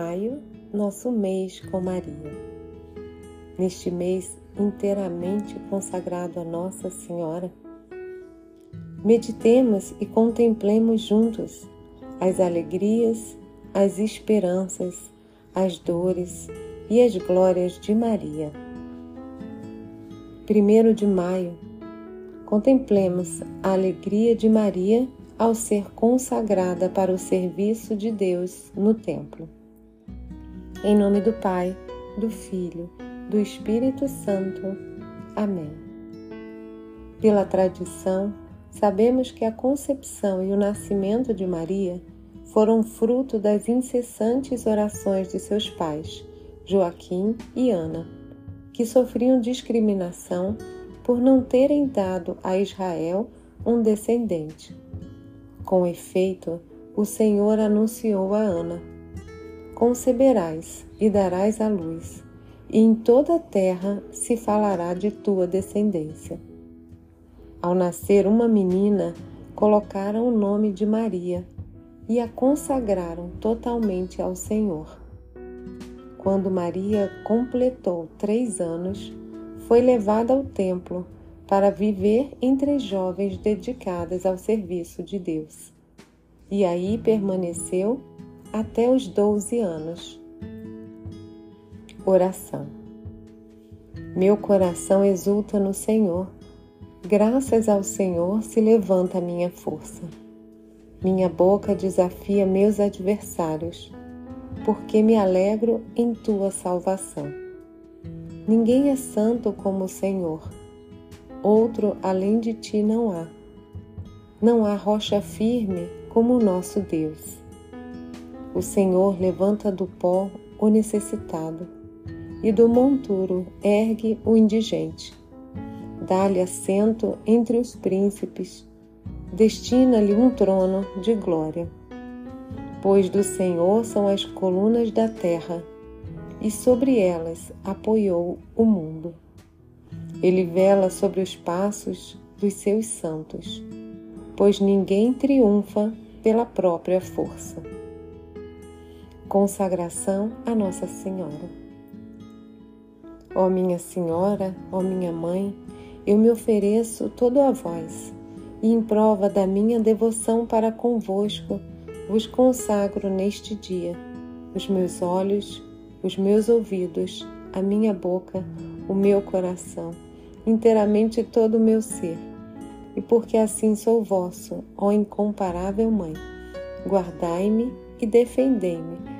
maio, nosso mês com Maria. Neste mês inteiramente consagrado a Nossa Senhora, meditemos e contemplemos juntos as alegrias, as esperanças, as dores e as glórias de Maria. Primeiro de maio, contemplemos a alegria de Maria ao ser consagrada para o serviço de Deus no templo. Em nome do Pai, do Filho, do Espírito Santo. Amém. Pela tradição, sabemos que a concepção e o nascimento de Maria foram fruto das incessantes orações de seus pais, Joaquim e Ana, que sofriam discriminação por não terem dado a Israel um descendente. Com efeito, o Senhor anunciou a Ana: Conceberás e darás à luz, e em toda a terra se falará de tua descendência. Ao nascer uma menina, colocaram o nome de Maria e a consagraram totalmente ao Senhor. Quando Maria completou três anos, foi levada ao templo para viver entre jovens dedicadas ao serviço de Deus. E aí permaneceu até os 12 anos. Oração. Meu coração exulta no Senhor. Graças ao Senhor se levanta a minha força. Minha boca desafia meus adversários porque me alegro em tua salvação. Ninguém é santo como o Senhor, outro além de ti não há. Não há rocha firme como o nosso Deus. O Senhor levanta do pó o necessitado e do monturo ergue o indigente. Dá-lhe assento entre os príncipes, destina-lhe um trono de glória pois do Senhor são as colunas da terra, e sobre elas apoiou o mundo. Ele vela sobre os passos dos seus santos, pois ninguém triunfa pela própria força. Consagração a Nossa Senhora. Ó minha Senhora, ó minha Mãe, eu me ofereço todo a vós, e em prova da minha devoção para convosco, vos consagro neste dia os meus olhos, os meus ouvidos, a minha boca, o meu coração, inteiramente todo o meu ser. E porque assim sou vosso, ó incomparável Mãe, guardai-me e defendei-me